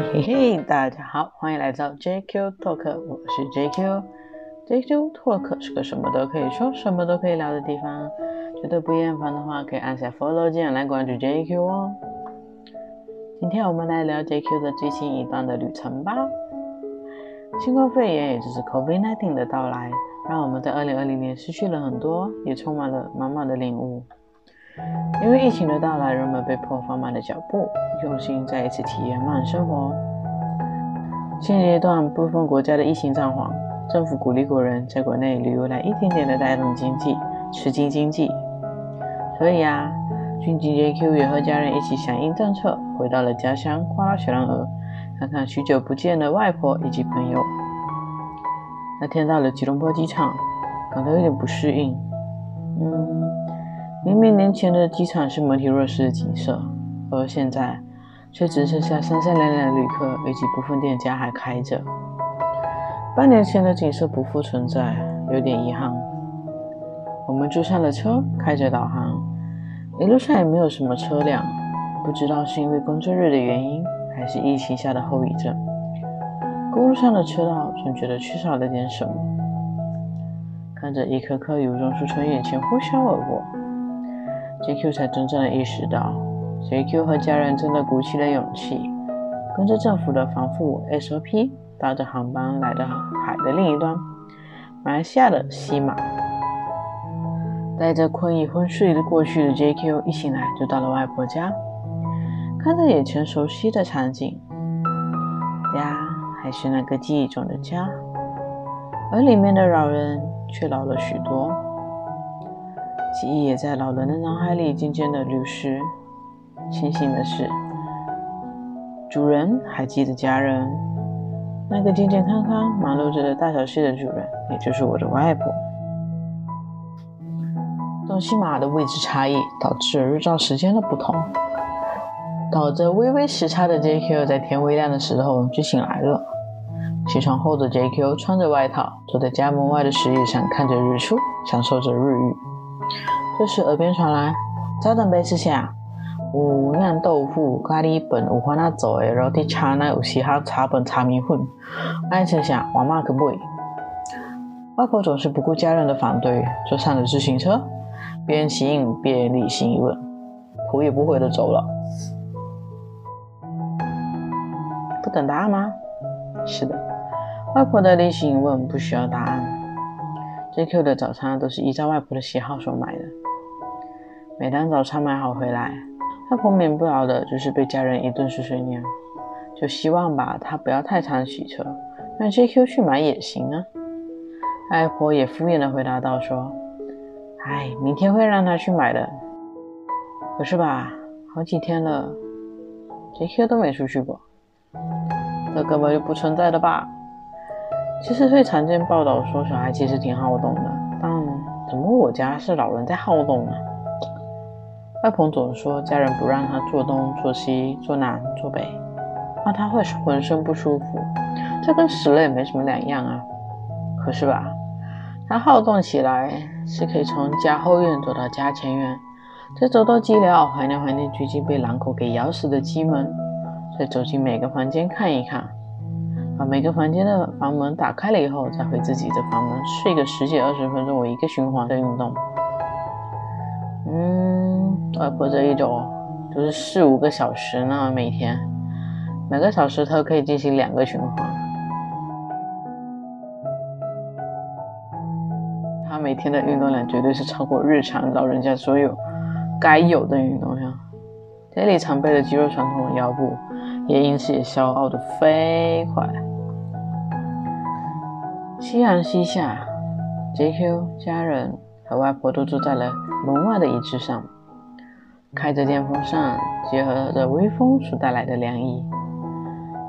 嘿嘿，大家好，欢迎来到 JQ Talk，我是 JQ。JQ Talk 是个什么都可以说、什么都可以聊的地方。觉得不厌烦的话，可以按下 Follow 键来关注 JQ 哦。今天我们来聊 JQ 的最新一段的旅程吧。新冠肺炎，也就是 COVID-19 的到来，让我们在2020年失去了很多，也充满了满满的领悟。因为疫情的到来，人们被迫放慢了脚步，用心再一次体验慢生活。现阶段，部分国家的疫情暂缓，政府鼓励国人在国内旅游，来一点点的带动经济，刺激经济。所以啊，军警 JQ 也和家人一起响应政策，回到了家乡花拉雪兰莪，看看许久不见的外婆以及朋友。那天到了吉隆坡机场，感到有点不适应，嗯。明明年前的机场是门庭若市的景色，而现在却只剩下三三两两的旅客以及部分店家还开着。半年前的景色不复存在，有点遗憾。我们坐上了车，开着导航，一路上也没有什么车辆，不知道是因为工作日的原因，还是疫情下的后遗症。公路上的车道总觉得缺少了点什么。看着一棵棵油棕树从眼前呼啸而过。JQ 才真正的意识到，JQ 和家人真的鼓起了勇气，跟着政府的防护 SOP，搭着航班来到海的另一端，马来西亚的西马。带着困意昏睡的过去的 JQ 一醒来就到了外婆家，看着眼前熟悉的场景，家还是那个记忆中的家，而里面的老人却老了许多。记忆也在老人的脑海里渐渐的流失。庆幸的是，主人还记得家人，那个健健康康、忙碌着的大小事的主人，也就是我的外婆。东西马的位置差异导致日照时间的不同，导致微微时差的 JQ 在天微亮的时候就醒来了。起床后的 JQ 穿着外套，坐在家门外的石椅上，看着日出，享受着日浴。这时，耳边传来：“早等杯吃下，有酿豆腐、咖喱粉、有番那做的肉底茶奶，有嘻哈茶粉、茶米粉。爱吃下，我妈可不会。”外婆总是不顾家人的反对，坐上了自行车，边骑行边理性一问：“头也不回的走了。”不等答案吗？是的，外婆的例行问不需要答案。JQ 的早餐都是依照外婆的喜好所买的。每当早餐买好回来，外婆免不了的就是被家人一顿碎碎念，就希望吧，她不要太常洗车，让 JQ 去买也行啊。外婆也敷衍的回答道说：“哎，明天会让她去买的。”可是吧，好几天了，JQ 都没出去过，这根本就不存在的吧？其实最常见报道说小孩其实挺好动的，但怎么我家是老人在好动呢？外婆总说家人不让他做东做西做南做北，怕他会浑身不舒服。这跟死了也没什么两样啊。可是吧，他好动起来是可以从家后院走到家前院，再走到鸡寮怀念怀念最近被狼狗给咬死的鸡们，再走进每个房间看一看，把每个房间的房门打开了以后，再回自己的房门睡个十几二十分钟我一个循环的运动。嗯，外婆这一种就是四五个小时呢，每天每个小时她可以进行两个循环。她每天的运动量绝对是超过日常老人家所有该有的运动量。这里常备的肌肉传统腰部也因此也消耗的飞快。夕阳西下，JQ 家人和外婆都住在了。门外的椅子上，开着电风扇，结合着微风所带来的凉意，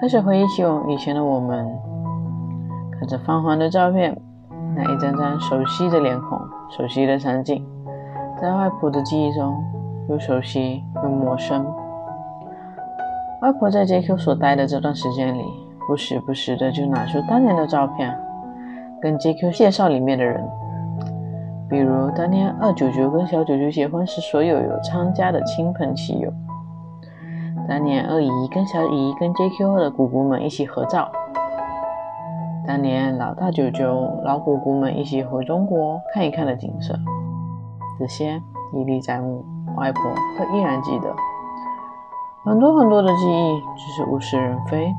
开始回忆起我以前的我们，看着泛黄的照片，那一张张熟悉的脸孔，熟悉的场景，在外婆的记忆中又熟悉又陌生。外婆在 JQ 所待的这段时间里，不时不时的就拿出当年的照片，跟 JQ 介绍里面的人。比如当年二九九跟小九九结婚时，所有有参加的亲朋戚友，当年二姨跟小姨跟 JQ 的姑姑们一起合照。当年老大舅舅、老姑姑们一起回中国看一看的景色，这些历历在目，外婆都依然记得。很多很多的记忆，只是物是人非。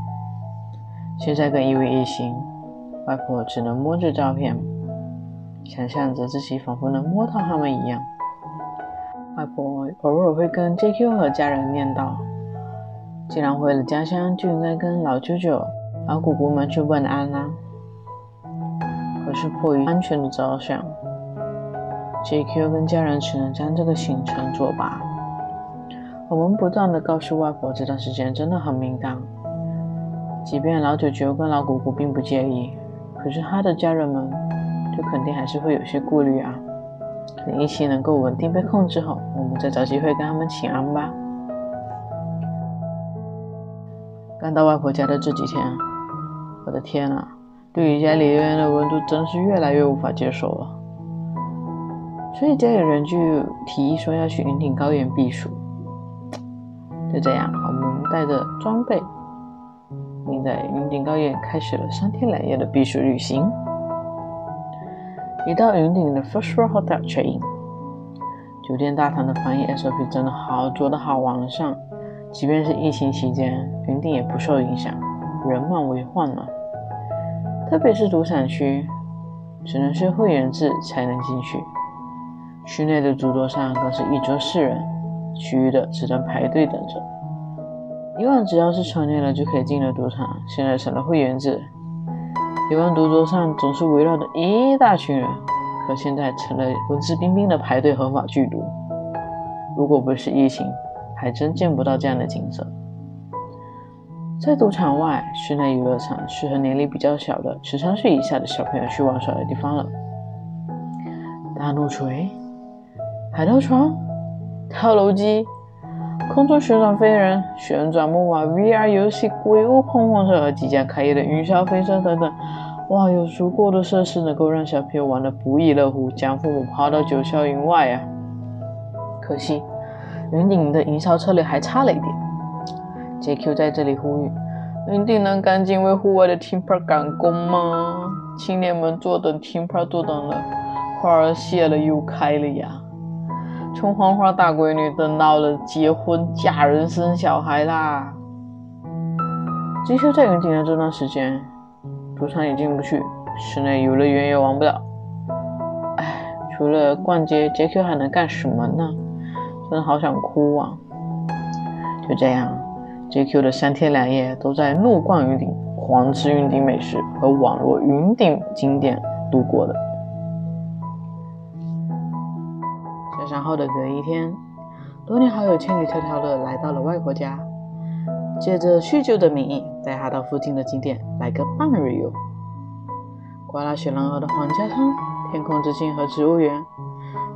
现在跟一位一行，外婆只能摸着照片，想象着自己仿佛能摸到他们一样。外婆偶尔会跟 JQ 和家人念叨：“既然回了家乡，就应该跟老舅舅。”老姑姑们去问安啦，可是迫于安全的着想，JQ 跟家人只能将这个行程作罢。我们不断的告诉外婆，这段时间真的很敏感，即便老九九跟老姑姑并不介意，可是他的家人们就肯定还是会有些顾虑啊。等疫情能够稳定被控制后，我们再找机会跟他们请安吧。刚到外婆家的这几天。我的天啊，对于家里人的温度真是越来越无法接受了。所以家里人就提议说要去云顶高原避暑。就这样，我们带着装备，并在云顶高原开始了三天两夜的避暑旅行。一到云顶的 First Floor Hotel check in，酒店大堂的防疫 SOP 真的好做的好完善，即便是疫情期间，云顶也不受影响。人满为患了，特别是赌场区，只能是会员制才能进去。区内的主桌上更是一桌四人，其余的只能排队等着。以往只要是成年人就可以进了赌场，现在成了会员制。以往赌桌上总是围绕着一大群人，可现在成了文质彬彬的排队合法聚赌。如果不是疫情，还真见不到这样的景色。在赌场外，室内游乐场适合年龄比较小的十三岁以下的小朋友去玩耍的地方了。大怒锤、海盗船、跳楼机、空中旋转飞人、旋转木马、VR 游戏、鬼屋碰碰车和即将开业的云霄飞车等等，哇，有足够的设施能够让小朋友玩得不亦乐乎，将父母抛到九霄云外啊！可惜，云顶的营销策略还差了一点。JQ 在这里呼吁：云顶能赶紧为户外的 Temper 赶工吗？青年们坐等 Temper 坐等了，花儿谢了又开了呀。春花花大闺女等到了结婚嫁人生小孩啦。JQ 在云顶的这段时间，赌场也进不去，室内游乐园也玩不了。唉，除了逛街，JQ 还能干什么呢？真的好想哭啊！就这样。JQ 的三天两夜都在怒逛云顶、狂吃云顶美食和网络云顶景点度过的。后的隔一天，多年好友千里迢迢的来到了外婆家，借着叙旧的名义，带他到附近的景点来个半日游。刮拉雪狼河的皇家汤、天空之镜和植物园、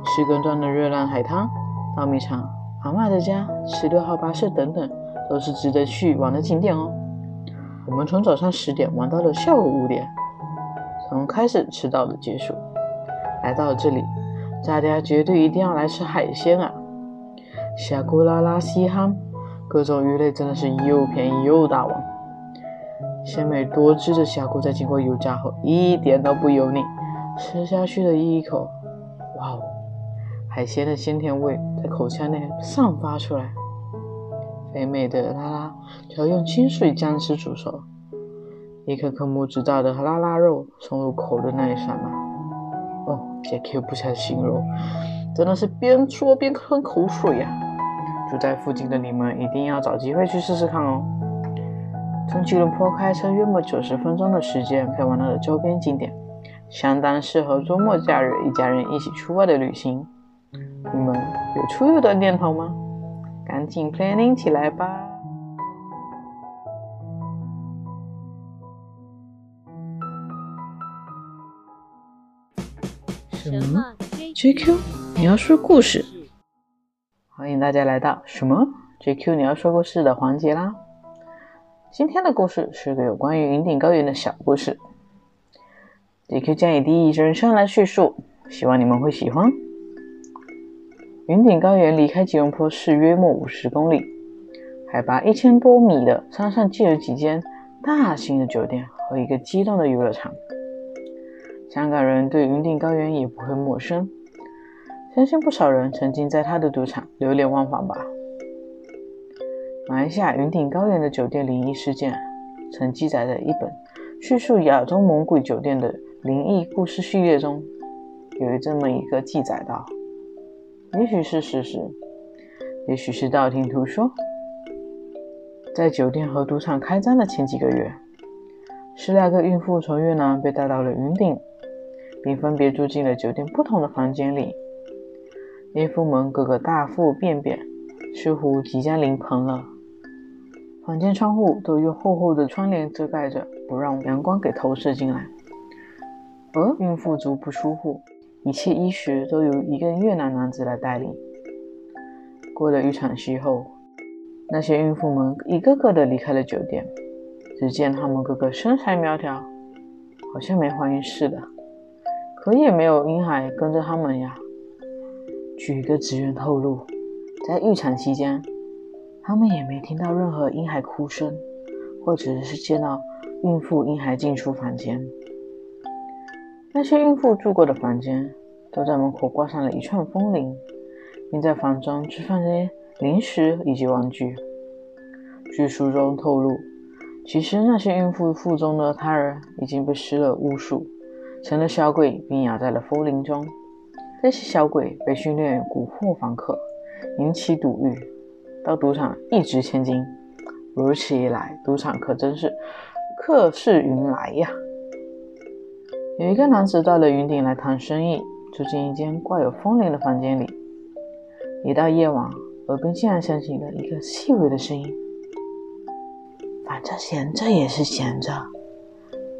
石根庄的热浪海滩、稻米场、阿妈的家、十六号巴士等等。都是值得去玩的景点哦。我们从早上十点玩到了下午五点，从开始吃到了结束。来到了这里，大家绝对一定要来吃海鲜啊！峡谷拉拉稀罕，各种鱼类真的是又便宜又大碗。鲜美多汁的虾骨在经过油炸后一点都不油腻，吃下去的一口，哇哦，海鲜的鲜甜味在口腔内散发出来。肥美的拉拉就要用清水姜丝煮熟，一颗颗拇指大的拉拉肉送入口的那一刹那，哦，JQ 不想形容，真的是边说边吞口水呀！住在附近的你们一定要找机会去试试看哦。从吉隆坡开车约莫九十分钟的时间，可以玩到的周边景点，相当适合周末假日一家人一起出外的旅行。你们有出游的念头吗？赶紧 planning 起来吧！什么？JQ，你要说故事？欢迎大家来到什么 JQ 你要说故事的环节啦！今天的故事是个有关于云顶高原的小故事，JQ 将以第一人称来叙述，希望你们会喜欢。云顶高原离开吉隆坡市约莫五十公里，海拔一千多米的山上，既有几间大型的酒店和一个激动的游乐场。香港人对云顶高原也不会陌生，相信不少人曾经在他的赌场流连忘返吧。马来西亚云顶高原的酒店灵异事件，曾记载在一本叙述亚洲猛鬼酒店的灵异故事系列中，有这么一个记载道：也许是事实，也许是道听途说。在酒店和赌场开张的前几个月，十来个孕妇从越南被带到了云顶，并分别住进了酒店不同的房间里。孕妇们个个大腹便便，似乎即将临盆了。房间窗户都用厚厚的窗帘遮盖着，不让阳光给投射进来。而孕妇足不出户，一切衣食都由一个越南男子来代理。过了预产期后。那些孕妇们一个个的离开了酒店，只见她们个个身材苗条，好像没怀孕似的，可也没有婴孩跟着他们呀。据一个职员透露，在预产期间，他们也没听到任何婴孩哭声，或者是见到孕妇婴孩进出房间。那些孕妇住过的房间，都在门口挂上了一串风铃，并在房中置放着。零食以及玩具。据书中透露，其实那些孕妇腹中的胎儿已经被施了巫术，成了小鬼，并养在了风铃中。这些小鬼被训练蛊惑房客，引起赌欲，到赌场一掷千金。如此一来，赌场可真是客似云来呀！有一个男子到了云顶来谈生意，住进一间挂有风铃的房间里。一到夜晚，耳边竟然响起了一个细微的声音：“反正闲着也是闲着，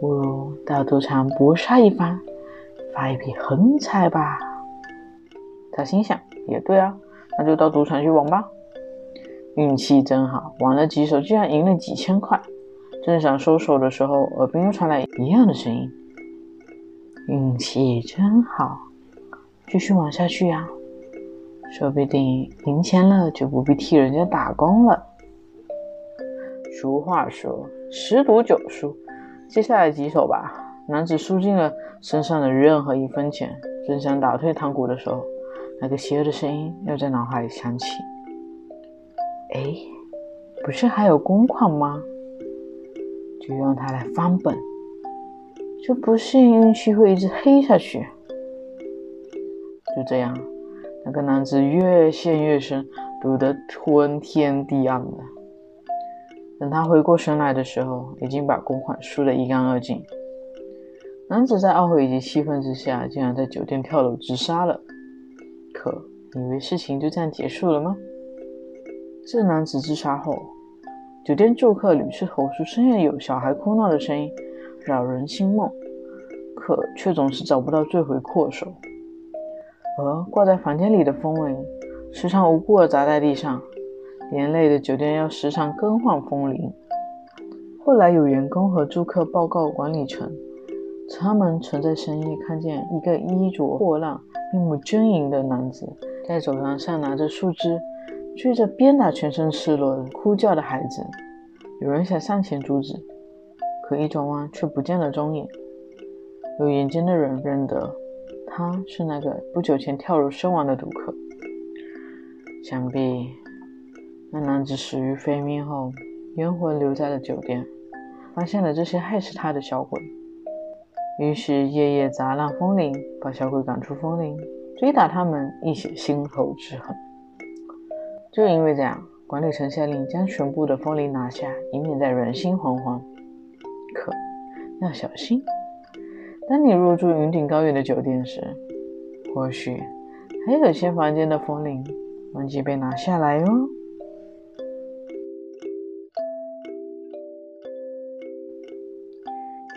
不如到赌场搏杀一番，发一笔横财吧。”他心想：“也对啊，那就到赌场去玩吧。”运气真好，玩了几手，居然赢了几千块。正想收手的时候，耳边又传来一样的声音：“运气真好，继续玩下去呀。”说不定赢钱了就不必替人家打工了。俗话说十赌九输，接下来几手吧。男子输尽了身上的任何一分钱，正想打退堂鼓的时候，那个邪恶的声音又在脑海里响起：“哎，不是还有公款吗？就用它来翻本，就不信运气会一直黑下去。”就这样。那个男子越陷越深，赌得昏天地暗的。等他回过神来的时候，已经把公款输得一干二净。男子在懊悔以及气愤之下，竟然在酒店跳楼自杀了。可以为事情就这样结束了吗？这男子自杀后，酒店住客屡次投诉深夜有小孩哭闹的声音，扰人心梦，可却总是找不到罪魁祸首。而挂在房间里的风铃时常无故地砸在地上，连累的酒店要时常更换风铃。后来有员工和住客报告管理层，他们曾在深夜看见一个衣着破烂、面目狰狞的男子在走廊上拿着树枝追着鞭打全身赤裸的哭叫的孩子。有人想上前阻止，可一转弯却不见了踪影。有眼尖的人认得。他是那个不久前跳楼身亡的赌客。想必那男子死于非命后，冤魂留在了酒店，发现了这些害死他的小鬼，于是夜夜砸烂风铃，把小鬼赶出风铃，追打他们，以解心头之恨。就因为这样，管理层下令将全部的风铃拿下，以免再人心惶惶。可要小心。当你入住云顶高原的酒店时，或许还有些房间的风铃忘记被拿下来哟。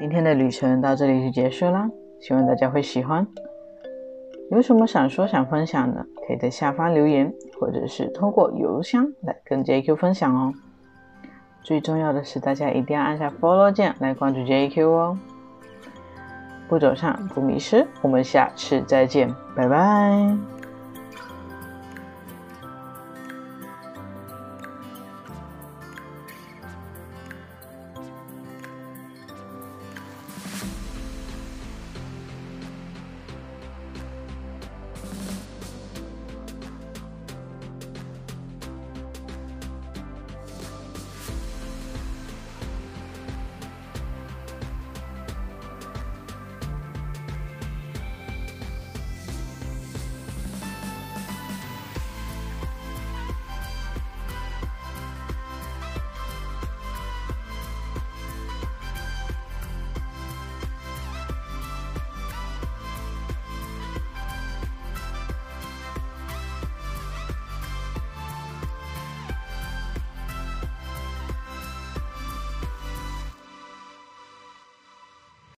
今天的旅程到这里就结束啦，希望大家会喜欢。有什么想说、想分享的，可以在下方留言，或者是通过邮箱来跟 JQ 分享哦。最重要的是，大家一定要按下 Follow 键来关注 JQ 哦。不走上不迷失，我们下次再见，拜拜。